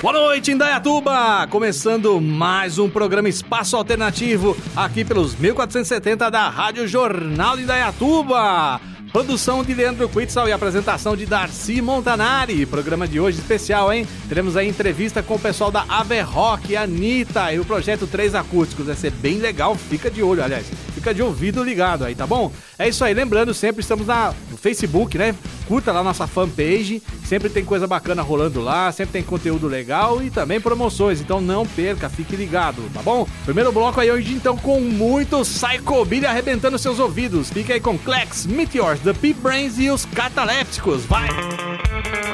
Boa noite, Indaiatuba! Começando mais um programa Espaço Alternativo aqui pelos 1470 da Rádio Jornal de Indaiatuba. Produção de Leandro Quitzal e apresentação de Darcy Montanari. Programa de hoje especial, hein? Teremos a entrevista com o pessoal da Averrock, Anitta e o projeto 3 Acústicos. Vai ser bem legal, fica de olho, aliás. Fica de ouvido ligado aí, tá bom? É isso aí, lembrando, sempre estamos na, no Facebook, né? Curta lá nossa fanpage, sempre tem coisa bacana rolando lá, sempre tem conteúdo legal e também promoções, então não perca, fique ligado, tá bom? Primeiro bloco aí hoje então com muito Psychobilly arrebentando seus ouvidos. Fica aí com Clex, Meteors, The Pea Brains e os Catalépticos, vai! Aqui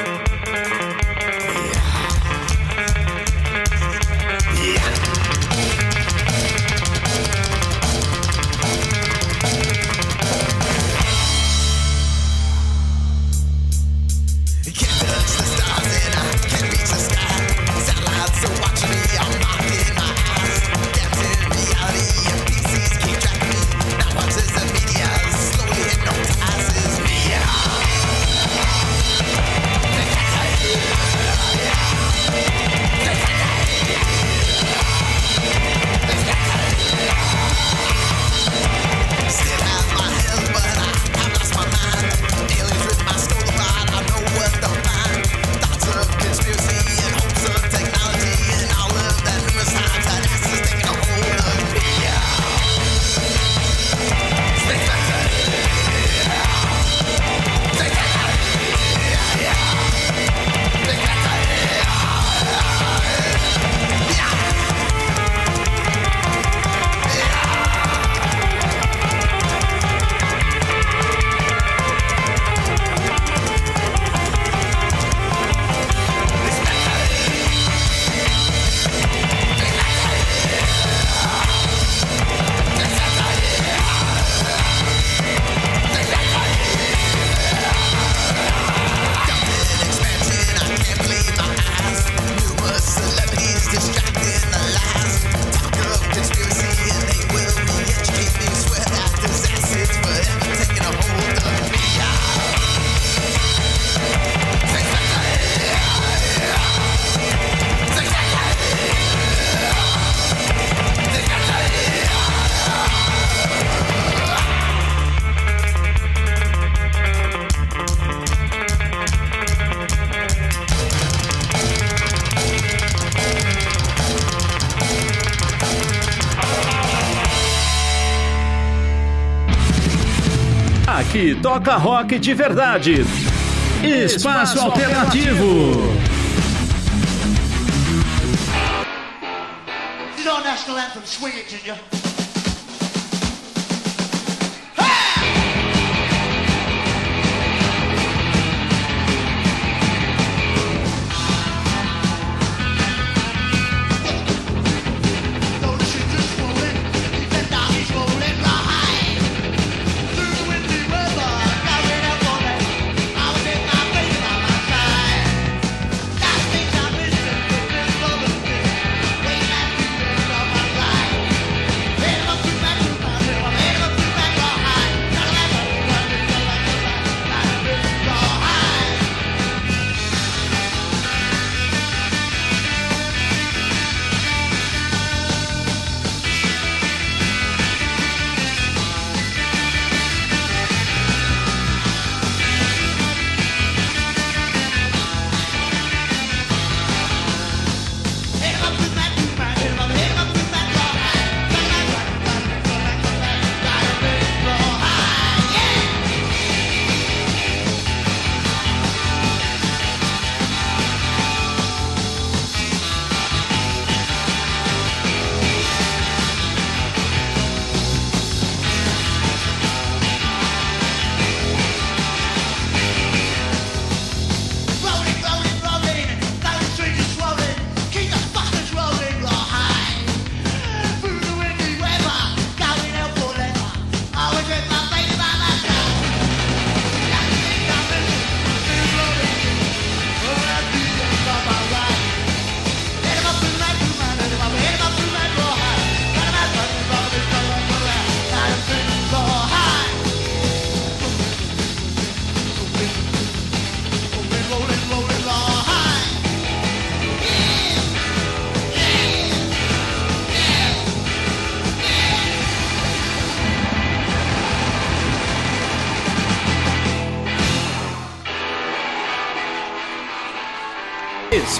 toca rock de verdade. Espaço Alternativo. You know national anthem, swing it, Junior.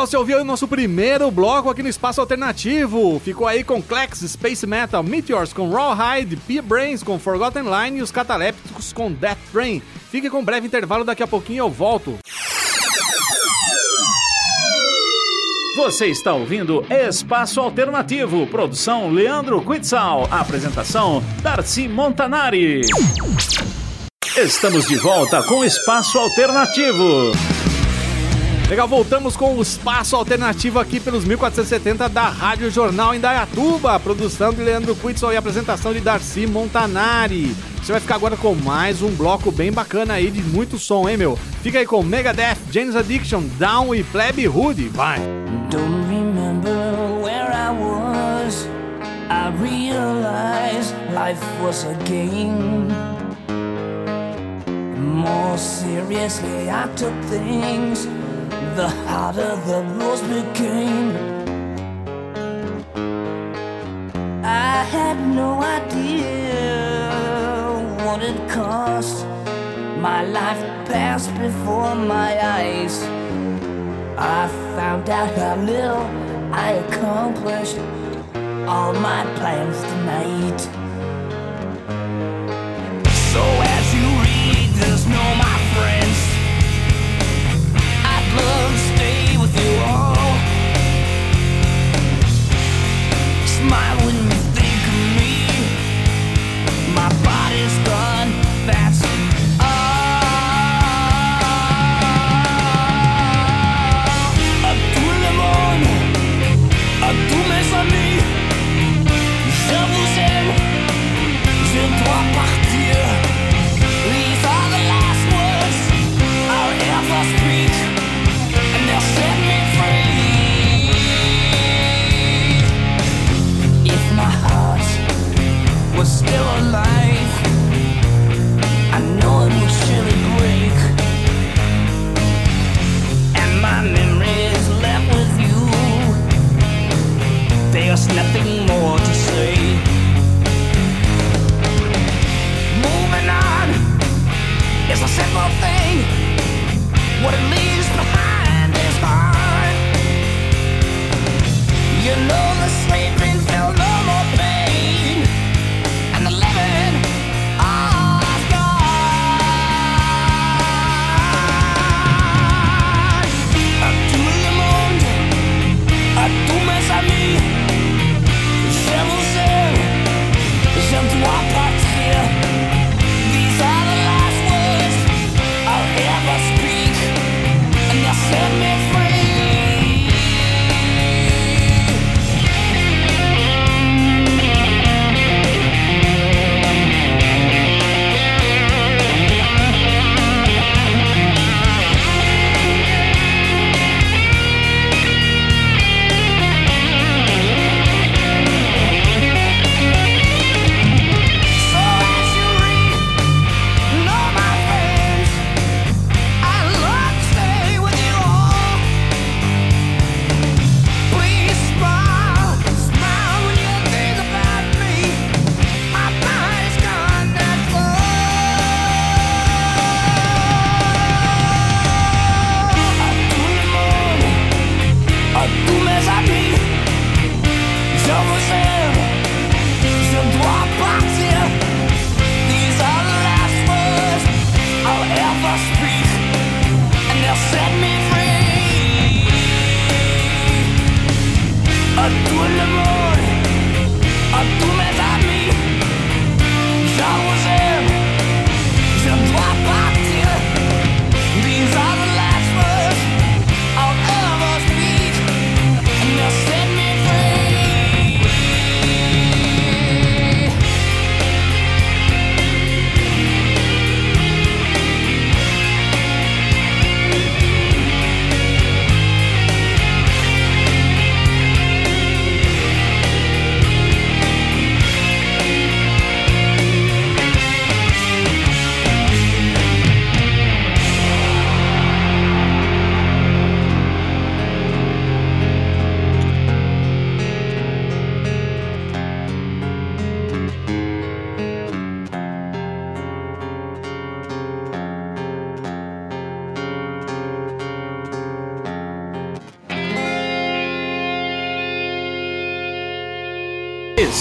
Legal, você ouviu o nosso primeiro bloco aqui no Espaço Alternativo. Ficou aí com Klex, Space Metal, Meteors com Rawhide, Pia Brains com Forgotten Line e os Catalépticos com Death Train. Fique com um breve intervalo, daqui a pouquinho eu volto. Você está ouvindo Espaço Alternativo, produção Leandro Quitzal, apresentação Darcy Montanari. Estamos de volta com Espaço Alternativo. Legal, voltamos com o espaço alternativo aqui pelos 1470 da Rádio Jornal Indaiatuba, produção de Leandro Quitson e apresentação de Darcy Montanari. Você vai ficar agora com mais um bloco bem bacana aí de muito som, hein, meu? Fica aí com Megadeth, James Addiction, Down e Plebe Hood. Vai! Don't remember where I was I realized life was a game More seriously I took things the harder the rules became. I had no idea what it cost. My life passed before my eyes. I found out how little I accomplished all my plans tonight. So as you read, there's no my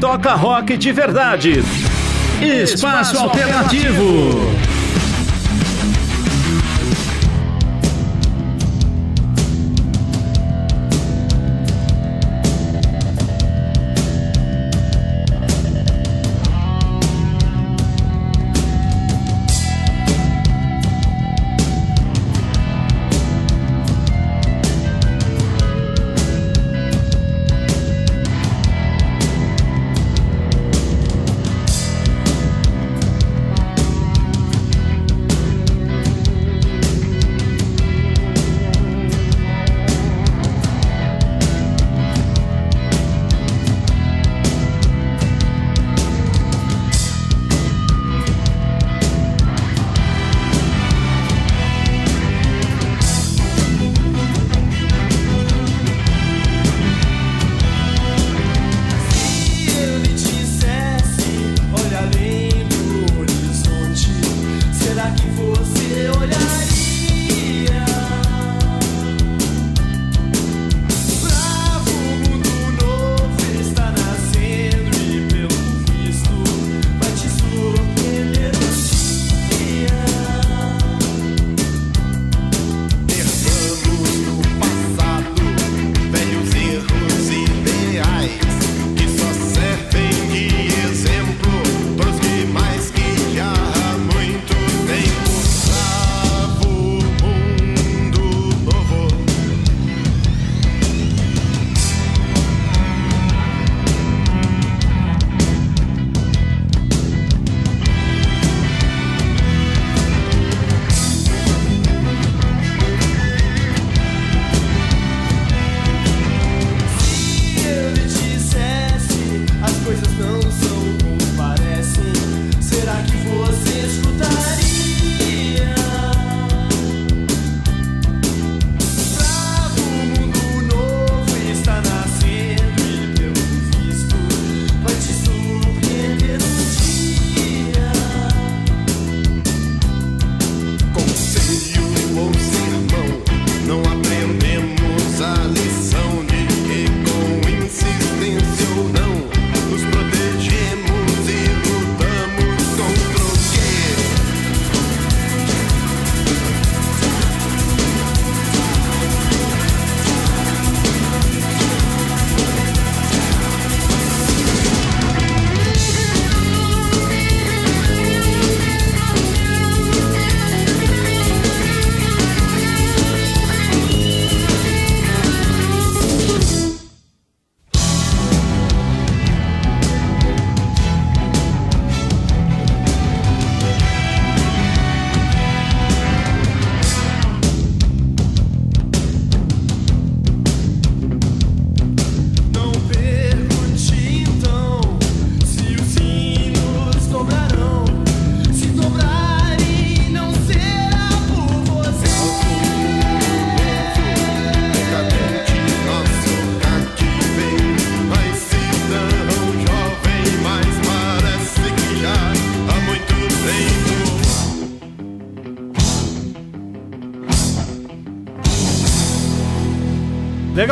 Toca rock de verdade. Espaço Alternativo. Legal,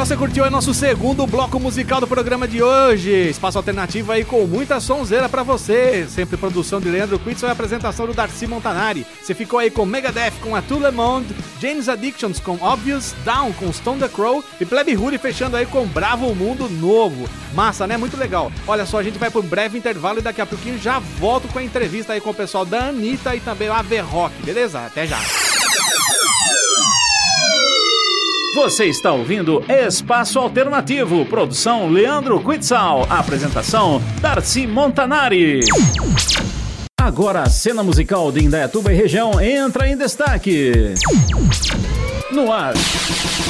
você curtiu aí nosso segundo bloco musical do programa de hoje. Espaço alternativo aí com muita sonzeira pra você. Sempre produção de Leandro Quitzel e apresentação do Darcy Montanari. Você ficou aí com Megadeth com a Tout Le Monde, James Addictions com Obvious, Down com Stone the Crow e Plebe Hoodie fechando aí com Bravo Mundo Novo. Massa, né? Muito legal. Olha só, a gente vai por um breve intervalo e daqui a pouquinho já volto com a entrevista aí com o pessoal da Anitta e também a Rock, beleza? Até já. Você está ouvindo Espaço Alternativo, produção Leandro Quitzal, apresentação Darcy Montanari. Agora a cena musical de Indaiatuba e região entra em destaque. No ar,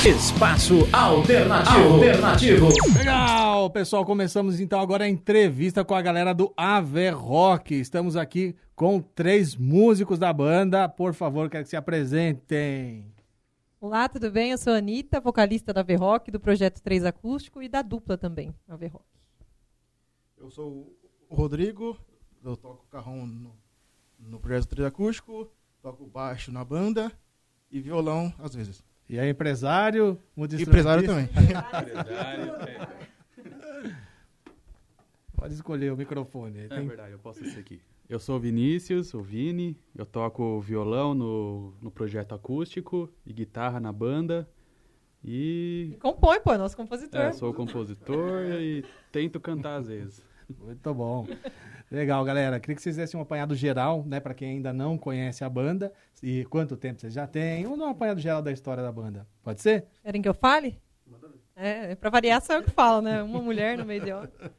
Espaço Alternativo. Alternativo. Legal, pessoal, começamos então agora a entrevista com a galera do Ave Rock. Estamos aqui com três músicos da banda. Por favor, quero que se apresentem. Olá, tudo bem? Eu sou a Anitta, vocalista da V-Rock, do Projeto 3 Acústico e da dupla também, a V-Rock. Eu sou o Rodrigo, eu toco carrão no, no Projeto 3 Acústico, toco baixo na banda e violão às vezes. E é empresário? Empresário também. Pode escolher o microfone. É verdade, eu posso ser aqui. Eu sou o Vinícius, o Vini, eu toco violão no, no projeto acústico e guitarra na banda. E. e compõe, pô, é nosso compositor. É, sou compositor e tento cantar às vezes. Muito bom. Legal, galera. Queria que vocês dessem um apanhado geral, né, para quem ainda não conhece a banda. E quanto tempo vocês já têm? Ou um apanhado geral da história da banda. Pode ser? Querem que eu fale? É, é pra variar, só eu que falo, né? Uma mulher no meio de outra.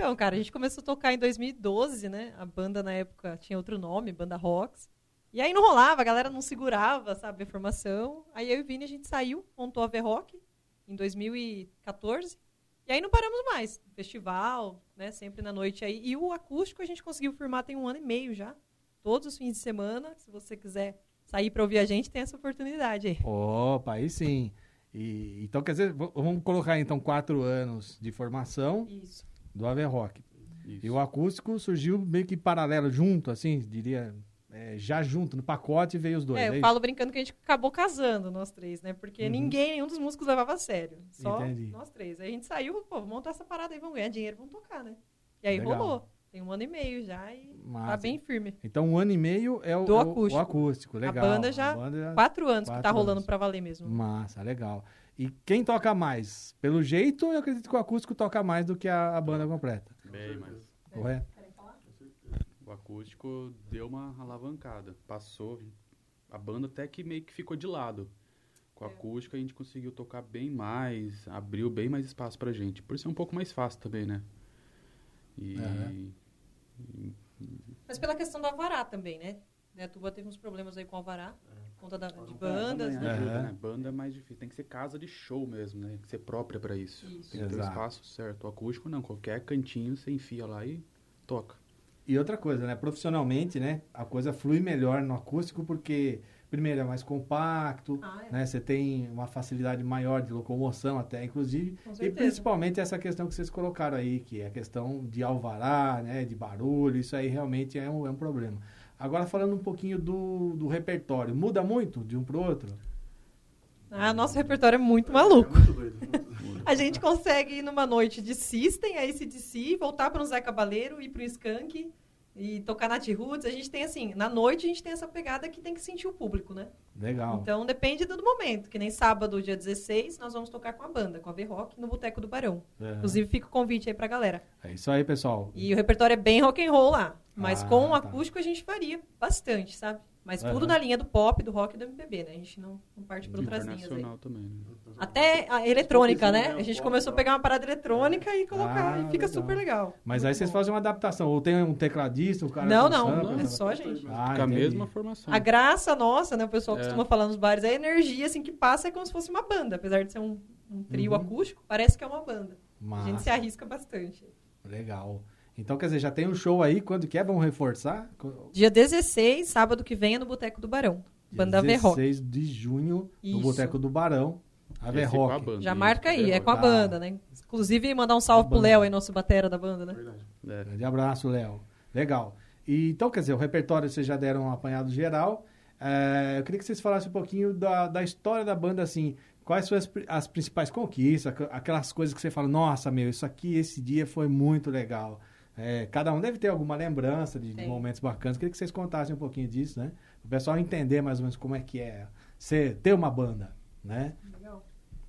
Então, cara, a gente começou a tocar em 2012, né? A banda na época tinha outro nome, Banda Rocks. E aí não rolava, a galera não segurava, sabe, a formação. Aí eu e o Vini a gente saiu, montou a V-Rock em 2014. E aí não paramos mais. Festival, né? Sempre na noite aí. E o acústico a gente conseguiu firmar tem um ano e meio já. Todos os fins de semana. Se você quiser sair para ouvir a gente, tem essa oportunidade aí. Opa, aí sim. E, então, quer dizer, vamos colocar então quatro anos de formação. Isso do Ave Rock. Isso. E o acústico surgiu meio que paralelo, junto, assim, diria, é, já junto, no pacote veio os dois. É, eu é falo brincando que a gente acabou casando, nós três, né? Porque uhum. ninguém, nenhum dos músicos levava a sério. Só Entendi. nós três. Aí a gente saiu, pô, vamos montar essa parada aí, vamos ganhar dinheiro, vamos tocar, né? E aí Legal. rolou. Tem um ano e meio já e tá Massa. tá bem firme. Então, um ano e meio é o, Do é acústico. O, acústico. Legal. A banda já, a banda quatro anos quatro que tá rolando anos. pra valer mesmo. Massa, legal. E quem toca mais? Pelo jeito, eu acredito que o acústico toca mais do que a, a banda completa. Bem mais. Correto? O acústico deu uma alavancada. Passou. A banda até que meio que ficou de lado. Com o é. acústico a gente conseguiu tocar bem mais, abriu bem mais espaço pra gente. Por isso é um pouco mais fácil também, né? E. Uhum. e Mas pela questão do Avará também, né? A Tuba teve uns problemas aí com o Alvará. É conta da, de bandas, né? Ajuda, né? Banda é mais difícil. Tem que ser casa de show mesmo, né? Tem que ser própria para isso. isso. Tem que ter espaço certo. O acústico não. Qualquer cantinho você enfia lá e toca. E outra coisa, né? Profissionalmente, né? A coisa flui melhor no acústico porque, primeiro, é mais compacto, ah, é. né? Você tem uma facilidade maior de locomoção até, inclusive. E principalmente essa questão que vocês colocaram aí, que é a questão de alvará, né? De barulho. Isso aí realmente é um, é um problema. Agora falando um pouquinho do, do repertório, muda muito de um para o outro? Ah, nosso repertório é muito maluco. É muito doido, muito a gente consegue ir numa noite de System, aí se de voltar para um Zé Cabaleiro, ir para o Skank e tocar Nat Roots. A gente tem assim, na noite a gente tem essa pegada que tem que sentir o público, né? Legal. Então depende do momento, que nem sábado, dia 16, nós vamos tocar com a banda, com a V-Rock, no Boteco do Barão. Uhum. Inclusive fica o convite aí pra galera. É isso aí, pessoal. E o repertório é bem rock and roll lá. Mas ah, com o tá. acústico a gente faria bastante, sabe? Mas uhum. tudo na linha do pop, do rock e do MPB, né? A gente não, não parte para outras linhas aí. Também, né? Até a eletrônica, né? A gente começou a pegar uma parada eletrônica e colocar, ah, e fica legal. super legal. Mas aí vocês fazem uma adaptação, ou tem um tecladista, o cara... Não, não, não, é só a gente. Ah, com a mesma formação. A graça nossa, né? O pessoal é. costuma falar nos bares, é a energia, assim, que passa é como se fosse uma banda. Apesar de ser um, um trio uhum. acústico, parece que é uma banda. Massa. A gente se arrisca bastante. Legal. Então, quer dizer, já tem um show aí, quando que é? Vamos reforçar? Dia 16, sábado que vem, é no Boteco do Barão. Banda V-Rock. 16 de junho, Isso. no Boteco do Barão. A V-Rock. Já marca aí, é com a banda, né? Inclusive, mandar um salve pro Léo aí, nosso batera da banda, né? Verdade. É. Grande abraço, Léo. Legal. E, então, quer dizer, o repertório vocês já deram um apanhado geral. É, eu queria que vocês falassem um pouquinho da, da história da banda, assim. quais são as, as principais conquistas, aqu- aquelas coisas que você fala, nossa, meu, isso aqui, esse dia foi muito legal. É, cada um deve ter alguma lembrança de, de momentos bacanas. Queria que vocês contassem um pouquinho disso, né? O pessoal entender mais ou menos como é que é você ter uma banda, né? Legal.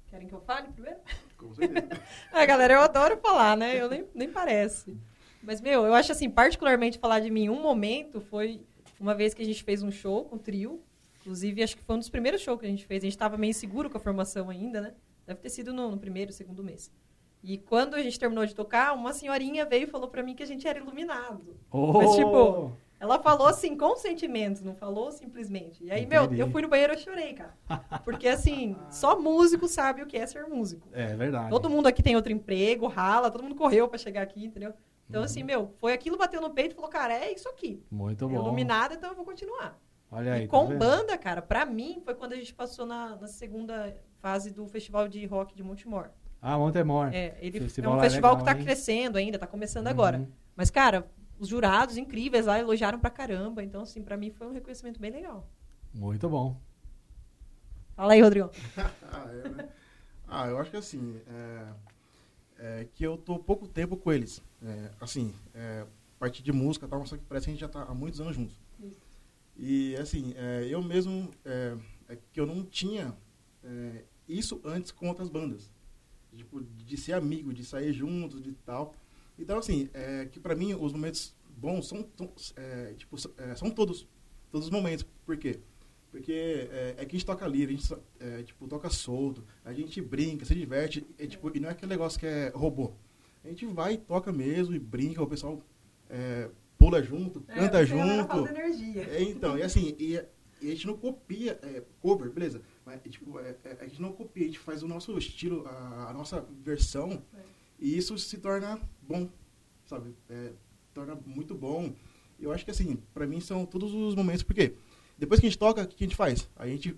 Querem que eu fale primeiro? Com certeza. Ah, galera, eu adoro falar, né? Eu nem, nem parece. Mas, meu, eu acho assim, particularmente falar de mim, um momento foi uma vez que a gente fez um show com o trio. Inclusive, acho que foi um dos primeiros shows que a gente fez. A gente estava meio inseguro com a formação ainda, né? Deve ter sido no, no primeiro, segundo mês. E quando a gente terminou de tocar, uma senhorinha veio e falou pra mim que a gente era iluminado. Mas, tipo, Ela falou assim, com sentimento, não falou simplesmente. E aí, meu, Entendi. eu fui no banheiro e chorei, cara. Porque, assim, só músico sabe o que é ser músico. É verdade. Todo mundo aqui tem outro emprego, rala, todo mundo correu pra chegar aqui, entendeu? Então, Uhum. assim, meu, foi aquilo, bateu no peito e falou, cara, é isso aqui. Muito É bom. iluminado, então eu vou continuar. Olha aí. e tá com vendo? banda, cara, pra mim, foi quando a gente passou na, na segunda fase do Festival de Rock de Montemor. Ah, Montemor. É, ele Festival é um festival legal, que tá hein? crescendo ainda, tá começando Uhum. agora. Mas, cara, os jurados incríveis lá elogiaram pra caramba. Então, assim, pra mim foi um reconhecimento bem legal. Muito bom. Fala aí, Rodrigão. Ah, é, né? Ah, eu acho que assim, é, é que eu tô pouco tempo com eles. É, assim, é, parte de música e tal, só que parece que a gente já tá há muitos anos juntos. Isso. E assim, é, eu mesmo, é, é que eu não tinha é, isso antes com outras bandas. Tipo, de ser amigo, de sair juntos, de tal. Então, assim, é, que pra mim os momentos bons são, é, tipo, é, são todos, todos os momentos. Por quê? Porque é, é que a gente toca livre, a gente é, tipo, toca solto, a gente brinca, se diverte, é, tipo, e não é aquele negócio que é robô. A gente vai, toca mesmo e brinca, o pessoal é, pula junto, É, canta junto. energia. É, então, e assim, e, e a gente não copia cover, beleza? Mas, tipo, é, é, a gente não copia, a gente faz o nosso estilo, a, a nossa versão, É. e isso se torna bom, sabe? É, torna muito bom. Eu acho que, assim, pra mim são todos os momentos, porque depois que a gente toca, o que a gente faz? A gente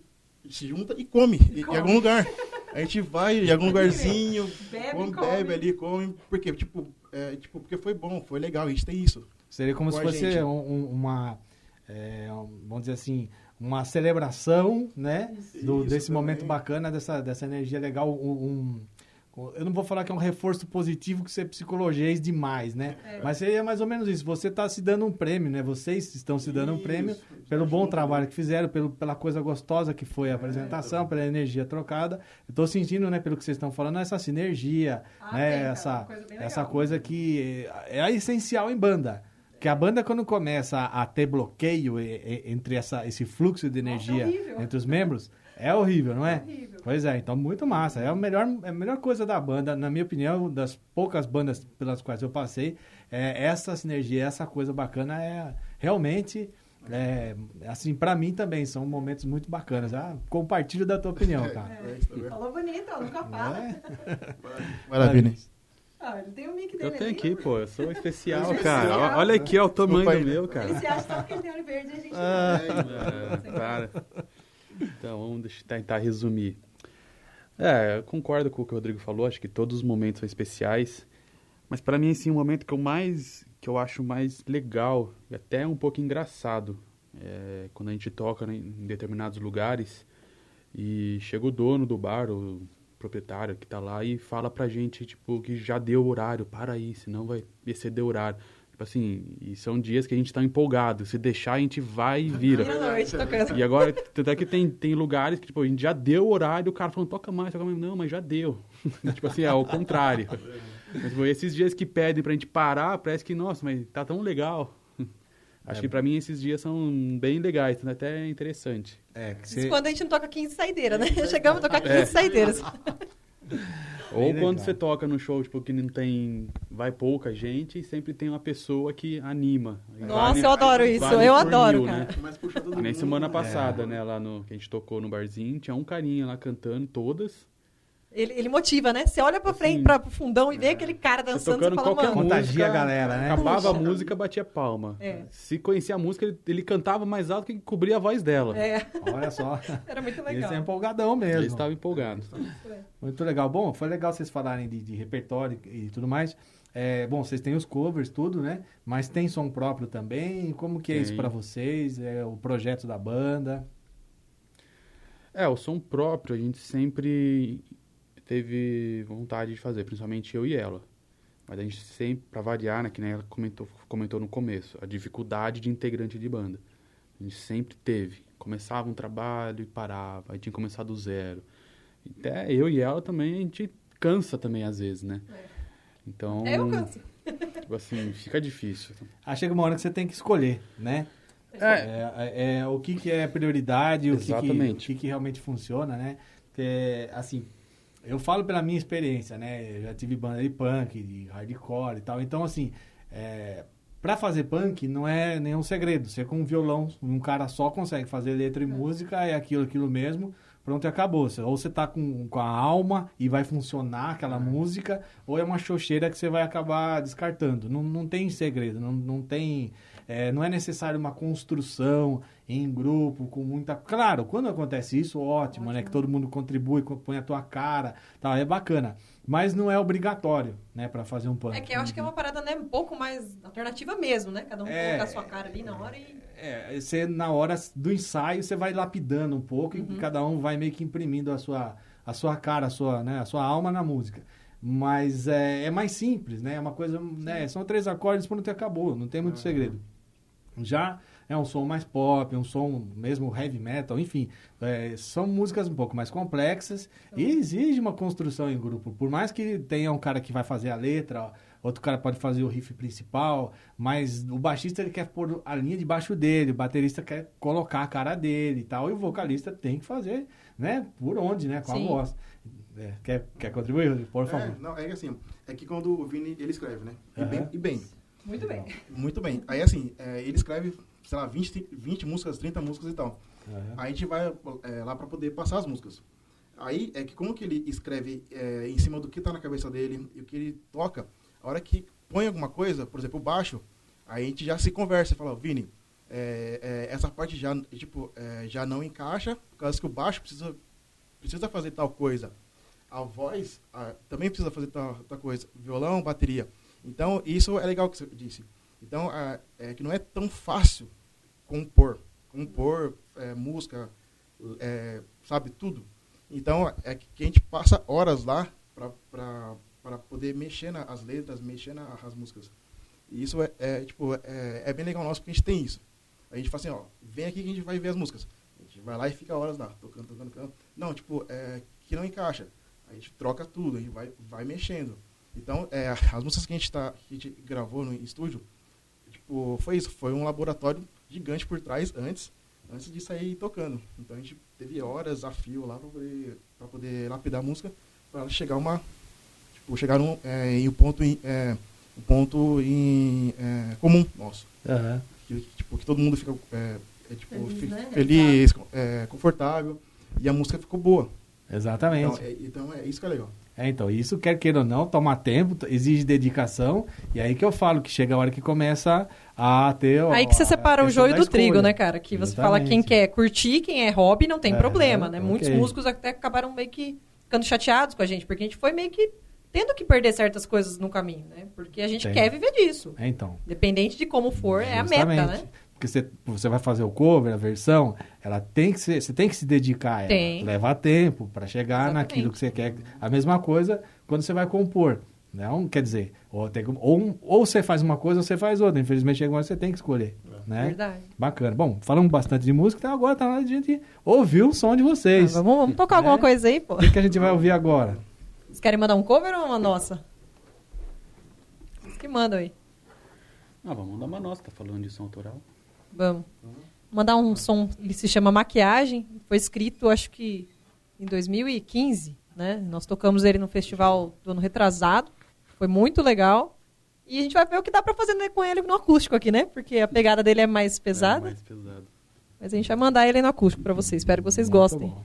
se junta e come, em- em algum lugar. A gente vai em algum lugarzinho, Bebe, come, come. bebe ali, come, porque, tipo, é, tipo, porque foi bom, foi legal, a gente tem isso. Seria como Com se fosse um- um- uma, é, um- vamos dizer assim, uma celebração, né? Do, Isso desse momento também. bacana, dessa, dessa energia legal. Um, um- eu não vou falar que é um reforço positivo que você psicologize demais, né? É. Mas seria mais ou menos isso. Você está se dando um prêmio, né? Vocês estão se dando um prêmio isso, pelo bom trabalho que fizeram, pelo, pela coisa gostosa que foi a apresentação, pela energia trocada. Estou sentindo, né, pelo que vocês estão falando, essa sinergia, Ah, né? tem, cara, essa, coisa bem essa coisa que é é essencial em banda. Que a banda, quando começa a ter bloqueio e- e- entre essa, esse fluxo de Nossa, energia é horrível. entre os membros, é horrível, não é? É horrível. Pois é, então muito massa. É a melhor, é a melhor coisa da banda, na minha opinião, das poucas bandas pelas quais eu passei, é essa sinergia, essa coisa bacana é realmente. É, assim, pra mim também, são momentos muito bacanas. Ah, compartilho da tua opinião, cara. É isso, tá? Falou bonito, ó, nunca fala. É? Maravilha. Ah, ele tem o mic dele Eu tenho ali. aqui, pô. Eu sou especial, Especial. cara. Ó- Olha aqui, ó, o tamanho Desculpa do meu, cara. Ele se acha só porque ele tem olho verde a gente Ah. É, para. Então, vamos tentar resumir. É, eu concordo com o que o Rodrigo falou, acho que todos os momentos são especiais. Mas para mim, assim, o momento que eu mais, que eu acho mais legal e até um pouco engraçado, é quando a gente toca em determinados lugares e chega o dono do bar, o proprietário que tá lá e fala pra gente, tipo, que já deu o horário, para aí, senão vai exceder o horário. Tipo assim, e são dias que a gente tá empolgado, se deixar a gente vai e vira. E agora, tanto é que tem, tem lugares que, tipo, a gente já deu o horário, o cara falando, toca mais, toca mais. Não, mas já deu. tipo assim, é ao contrário. Mas, tipo, esses dias que pedem pra gente parar, parece que, nossa, mas tá tão legal. Acho que pra mim esses dias são bem legais, então é até interessante. É, que Isso você- quando a gente não toca 15 saideiras, né? Chegamos a tocar 15 É. saideiras. Ou legal. quando você toca no show, tipo, que não tem. Vai pouca gente e sempre tem uma pessoa que anima. Nossa, vale- eu adoro isso. vale eu por adoro, mil, cara. né? Mas puxa todo Que Nem mundo. semana É. passada, né, lá no que a gente tocou no barzinho, tinha um carinha lá cantando todas. Ele, ele motiva, né? Você olha pra frente, Assim, pra, pro fundão e vê aquele cara dançando, você fala, qualquer mano, Contagia música, a galera, né? Acabava a Puxa. música, batia palma. É. Se conhecia a música, ele, ele cantava mais alto que cobria a voz dela. é, Olha só. era muito legal. é empolgadão Ele mesmo. estava empolgado. Muito legal. Bom, foi legal vocês falarem de, de repertório e tudo mais. É, bom, vocês têm os covers, tudo, né? Mas tem som próprio também. Como que é isso pra vocês? É o projeto da banda? É, o som próprio a gente sempre teve vontade de fazer, principalmente eu e ela. Mas a gente sempre, pra variar, né, que nem ela comentou, comentou no começo, a dificuldade de integrante de banda. A gente sempre teve. Começava um trabalho e parava, aí tinha que começar do zero. Até eu e ela também, a gente cansa também às vezes, né? Então, É, eu canso. tipo assim, fica difícil. Aí chega uma hora que você tem que escolher, né? É, É, é, o que, que é prioridade, o que, que, o que, que realmente funciona, né? É, assim, eu falo pela minha experiência, né? Eu já tive banda de punk, de hardcore e tal. Então, assim, é, para fazer punk não é nenhum segredo. Você com um violão, um cara só consegue fazer letra e música, é aquilo, aquilo mesmo. Pronto, e acabou. Ou você tá com, com a alma e vai funcionar aquela música, ou é uma xoxeira que você vai acabar descartando. Não, não tem segredo, não, não tem... é, não é necessário uma construção em grupo, com muita... Claro, quando acontece isso, ótimo, né? Que todo mundo contribui, co- põe a tua cara, tal, é bacana. Mas não é obrigatório, né? Pra fazer um punk. É que eu acho que é uma parada, né, um pouco mais alternativa mesmo, né? Cada um É. colocar a sua cara ali na hora e... É, você na hora do ensaio você vai lapidando um pouco Uhum. e cada um vai meio que imprimindo a sua, a sua cara, a sua, né, a sua alma na música. Mas é, é mais simples, né? É uma coisa, né? São três acordes, pronto e acabou, não tem muito segredo. Já é um som mais pop, um som mesmo heavy metal, enfim, é, são músicas um pouco mais complexas e exige uma construção em grupo. Por mais que tenha um cara que vai fazer a letra, outro cara pode fazer o riff principal, mas o baixista ele quer pôr a linha de baixo dele, o baterista quer colocar a cara dele e tal, e o vocalista tem que fazer, né? Por onde, né? Com Sim. a voz. É, quer, quer contribuir? Por favor. É, não, é que assim, é que quando o Vini, ele escreve, né? E, Aham. bem, e bem, Muito bem. muito bem. Aí assim, é, ele escreve, sei lá, 20, 20 músicas, 30 músicas e tal. Aham. Aí a gente vai é, lá pra poder passar as músicas. Aí é que como que ele escreve é, em cima do que tá na cabeça dele e o que ele toca, a hora que põe alguma coisa, por exemplo, o baixo, aí a gente já se conversa e fala, Vini, é, é, essa parte já, tipo, é, já não encaixa, por causa que o baixo precisa, precisa fazer tal coisa. A voz ah, também precisa fazer tal, tal coisa. Violão, bateria. Então, isso é legal que você disse. Então, ah, é que não é tão fácil compor. Compor é, música, é, sabe, tudo. Então, é que a gente passa horas lá para poder mexer nas letras, mexer nas músicas. E isso é, é, tipo, é, é bem legal nosso, porque a gente tem isso. A gente fala assim, ó, vem aqui que a gente vai ver as músicas. A gente vai lá e fica horas lá, tocando, tocando, tocando. Não, tipo, é, que não encaixa. A gente troca tudo, a gente vai, vai mexendo. Então, é, as músicas que a gente, tá, que a gente gravou no estúdio, tipo, foi isso. Foi um laboratório gigante por trás antes, antes de sair tocando. Então a gente teve horas a fio lá para poder, pra poder lapidar a música, para ela chegar uma, tipo, chegar num, é, em um ponto, em, é, um ponto em, é, comum nosso. Aham. Que, tipo, que todo mundo fica é, é, tipo, Feliz, fi- né? feliz, é, confortável. E a música ficou boa. Exatamente. Então é, então é isso que é legal. É, então, isso quer queira ou não, toma tempo, exige dedicação, e aí que eu falo que chega a hora que começa a ter... ó, Aí que você separa o joio do trigo, né, cara? Que você fala quem Exatamente. quer curtir, quem é hobby, não tem É, problema, né? é, Muitos músicos até acabaram meio que ficando chateados com a gente, porque a gente foi meio que tendo que perder certas coisas no caminho, né? Porque a gente Tem. quer viver disso. É, então. Dependente de como for, é a meta, Justamente. né? Porque você, você vai fazer o cover, a versão, ela tem que ser, você tem que se dedicar a ela. Tem. Levar tempo para chegar Exatamente. naquilo que você quer. A mesma coisa quando você vai compor. Não quer dizer, ou, tem, ou, ou você faz uma coisa ou você faz outra. Infelizmente, chega uma hora que você tem que escolher. Né? Verdade. Bacana. Bom, falamos bastante de música, então agora tá na hora de a gente ouvir o som de vocês. Ah, vamos, vamos tocar alguma Né? coisa aí, pô. O que, que a gente vai ouvir agora? Vocês querem mandar um cover ou uma nossa? Vocês que mandam aí. Ah, vamos mandar uma nossa, tá falando de som autoral. Vamos. Mandar um som, ele se chama Maquiagem. Foi escrito, acho que em 2015, né? Nós tocamos ele no festival do ano retrasado. Foi muito legal. E a gente vai ver o que dá pra fazer né, com ele no acústico aqui, né? Porque a pegada dele é mais pesada. É, mais pesado. Mas a gente vai mandar ele no acústico pra vocês. Espero que vocês Muito gostem. bom.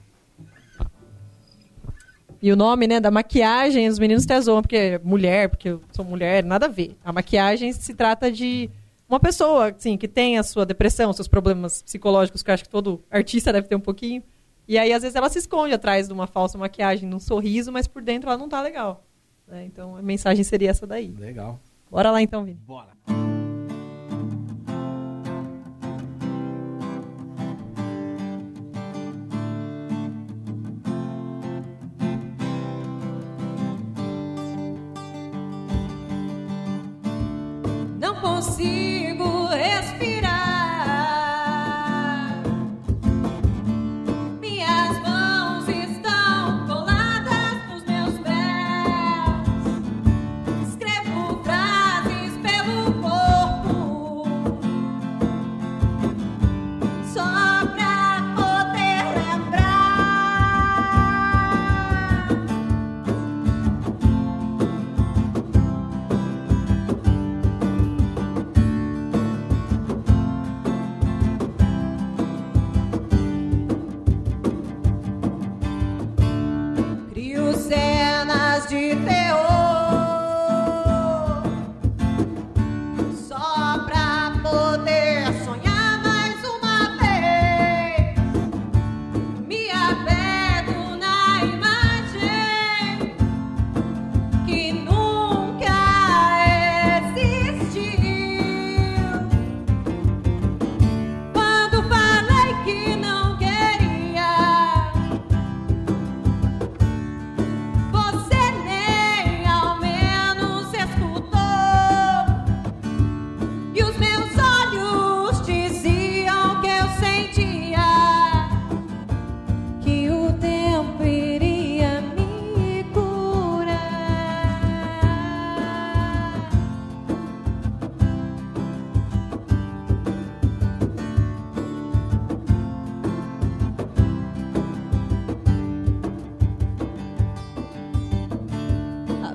E o nome, né, da maquiagem, os meninos até zoam, porque é mulher, porque eu sou mulher, nada a ver. A maquiagem se trata de uma pessoa, assim, que tem a sua depressão, seus problemas psicológicos, que eu acho que todo artista deve ter um pouquinho. E aí, às vezes, ela se esconde atrás de uma falsa maquiagem, num sorriso, mas por dentro ela não tá legal. né? Então, a mensagem seria essa daí. Legal. Bora lá, então, Vini. Bora. Consigo respirar.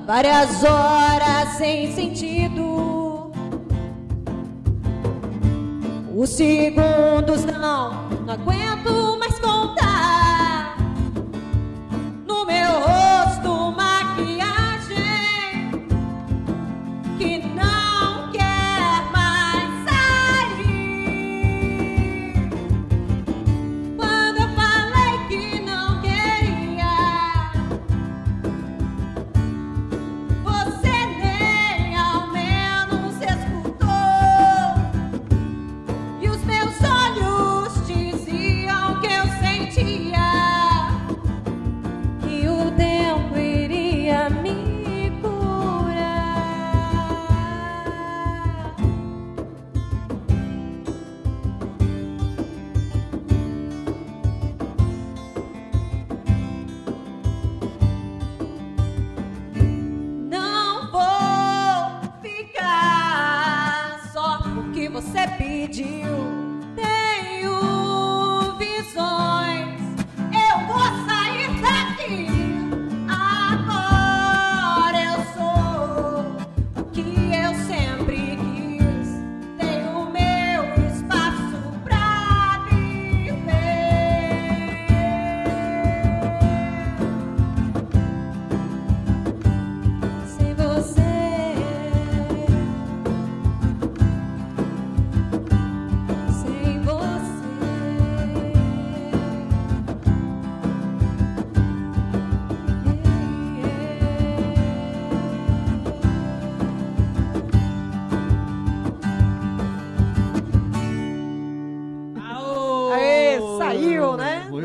Várias horas sem sentido. Os segundos não, não aguento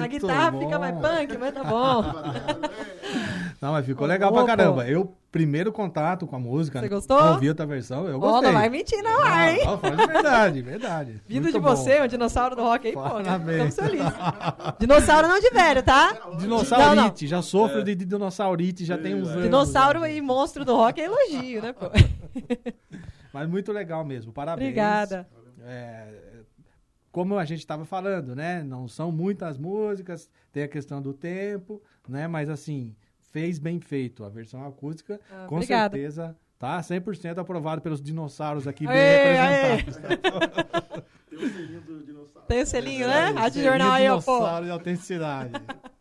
guitarra bom. fica mais punk, mas tá bom. Não, mas ficou legal pra caramba. Eu, primeiro contato com a música. Você gostou? Ouvi outra versão, eu gostei. não vai mentir não, Ah, hein? não, verdade, verdade. Vindo Muito de bom. você, um dinossauro do rock aí, pô, né? Parabéns. Estamos felizes. Dinossauro não de velho, tá? Dinossaurite, já sofro de dinossaurite, já tem uns anos. Dinossauro e monstro do rock é elogio, né, pô? Mas muito legal mesmo, parabéns. Obrigada. É, como a gente estava falando, né? Não são muitas músicas, tem a questão do tempo, né? Mas assim, fez bem feito. A versão acústica, Ah, com obrigada. certeza, tá 100% aprovado pelos dinossauros aqui bem Aê, aê. representados. Tem o selinho do dinossauro. Tem o selinho, né? Selinho, Rádio Jornal aí, ó, pô. dinossauro de autenticidade.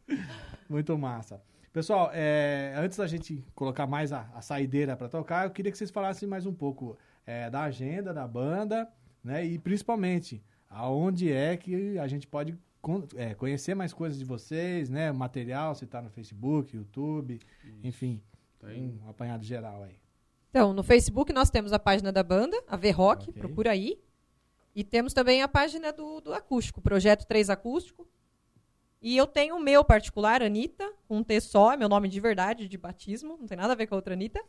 Muito massa. Pessoal, é, antes da gente colocar mais a, a saideira para tocar, eu queria que vocês falassem mais um pouco é, da agenda da banda, né? E principalmente, aonde é que a gente pode con- é, conhecer mais coisas de vocês, né? Material, se tá no Facebook, YouTube, enfim, Tem. um apanhado geral aí. Então, no Facebook nós temos a página da banda, a V-Rock, Ok. procura aí. E temos também a página do, do acústico, Projeto 3 Acústico. E eu tenho o meu particular, Anitta, com um T só, é meu nome de verdade, de batismo, não tem nada a ver com a outra Anitta.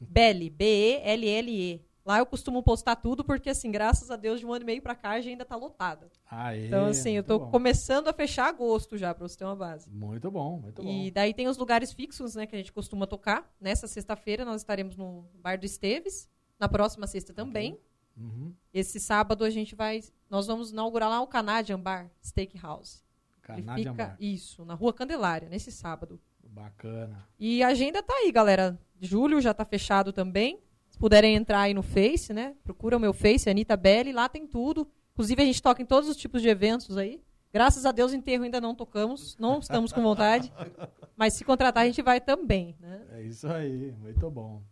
Belly, B-E-L-L-E. Lá eu costumo postar tudo, porque, assim, graças a Deus, de um ano e meio para cá, a agenda tá lotada. Aê, então, assim, eu estou começando a fechar agosto já, para você ter uma base. Muito bom, muito bom. E daí tem os lugares fixos, né, que a gente costuma tocar. Nessa sexta-feira nós estaremos no Bar do Esteves, na próxima sexta também. Okay. Uhum. Esse sábado a gente vai, nós vamos inaugurar lá o Canadian Bar Steakhouse. Canadian fica, Bar. Isso, na Rua Candelária, nesse sábado. Bacana. E a agenda tá aí, galera. Julho já tá fechado também puderem entrar aí no Face, né? Procura o meu Face, Anitta Belli, lá tem tudo. Inclusive, a gente toca em todos os tipos de eventos aí. Graças a Deus, enterro ainda não tocamos, não estamos com vontade. mas se contratar, a gente vai também. Né? É isso aí, muito bom.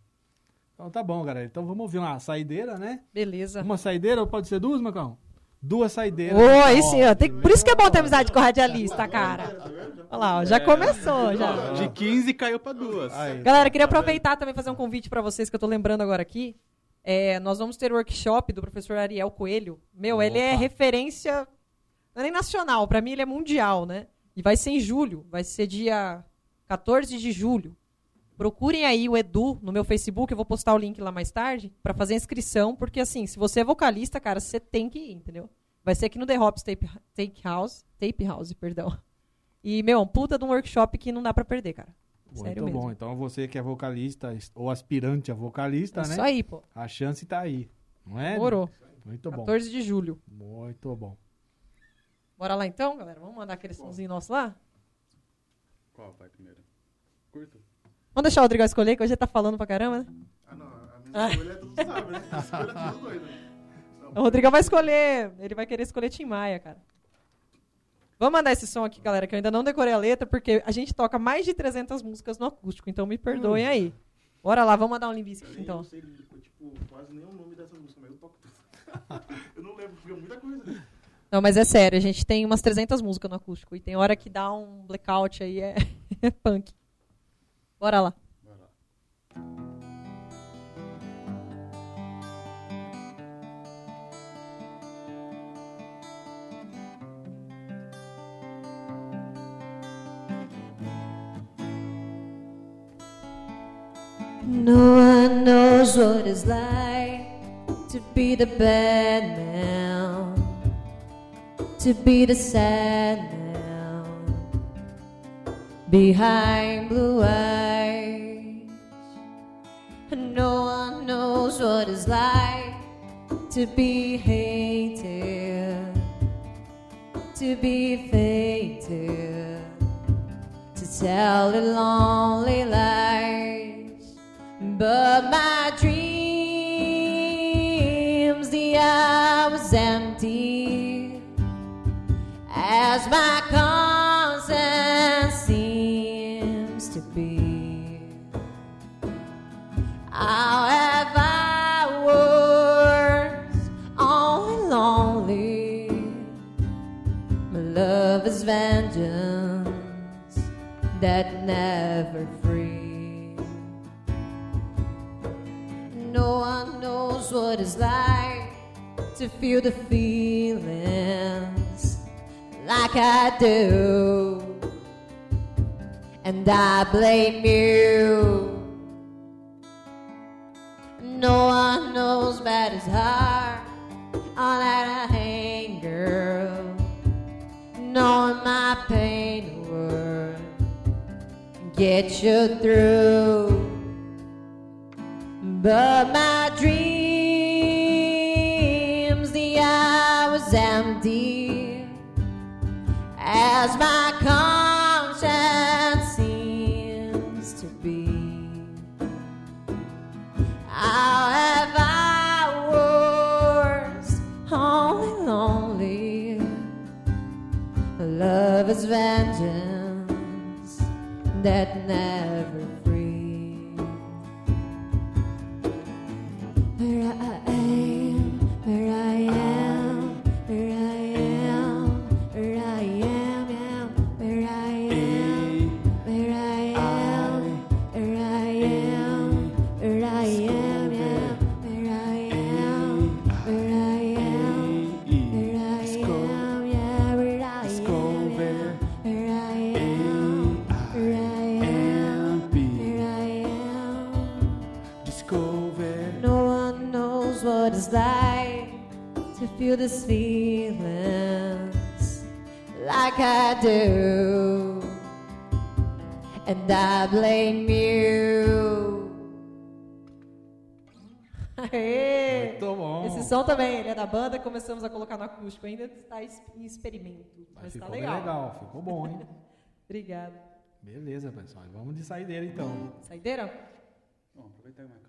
Então tá bom, galera. Então vamos ouvir uma saideira, né? Beleza. Uma saideira, ou pode ser duas, Macão? Duas saideiras. Oi, sim, ó. Tem... Por isso que é bom ter amizade com o radialista, cara. Olha lá, ó, já é. começou. Já. De 15 caiu para duas. Galera, queria aproveitar também fazer um convite para vocês que eu tô lembrando agora aqui. É, nós vamos ter workshop do professor Ariel Coelho. Meu, Opa. ele é referência, não é nem nacional, para mim ele é mundial, né? E vai ser em julho, vai ser dia 14 de julho. Procurem aí o Edu no meu Facebook, eu vou postar o link lá mais tarde, para fazer inscrição, porque assim, se você é vocalista, cara, você tem que ir, entendeu? Vai ser aqui no The Hops Tape, House, Tape House, perdão. E, meu, é um puta de um workshop que não dá para perder, cara. Muito Sério mesmo. bom. Então você que é vocalista ou aspirante a vocalista, é né? Isso aí, pô. A chance tá aí. Não é? Morou. Muito bom. 14 de julho. Muito bom. Bora lá então, galera? Vamos mandar aquele somzinho nosso lá? Qual vai primeiro? Curto. Vamos deixar o Rodrigo escolher, que hoje ele tá falando pra caramba, né? Ah, não. A minha escolha é tudo sabe, né? A escolha é tudo doido. Né? O Rodrigo vai escolher. Ele vai querer escolher Tim Maia, cara. Vamos mandar esse som aqui, galera, que eu ainda não decorei a letra, porque a gente toca mais de 300 músicas no acústico, então me perdoem hum. aí. Bora lá, vamos mandar um Limbiskit, então. Eu não sei, tipo, quase nem o nome dessa música, mas eu toco tudo. eu não lembro, porque é muita coisa. Não, mas é sério, a gente tem umas 300 músicas no acústico, e tem hora que dá um blackout aí, é, é punk. Bora lá. Bora lá. No one knows what it's like to be the bad man, to be the sad man behind blue eyes. And no one knows what it's like to be hated, to be fated, to tell a lonely lie. But my dreams, the eye was empty as my conscience seems to be. I'll have hours only lonely. My love is vengeance that never knows what it's like to feel the feelings like I do. And I blame you. No one knows but his heart all that I hate, girl. Knowing my pain would get you through. But my dreams, the eye was empty as my conscience seems to be. I have I was only lonely? Love is vengeance that never. These feelings like I do. And I blame you. Aê! Muito bom. Esse som também, ele é da banda, começamos a colocar no acústico. Ainda está es- em experimento, Mas mas ficou tá bem legal. legal, ficou bom, hein? Obrigada. Beleza, pessoal. Vamos de saideira então. Saideira? Bom, aproveitar que minha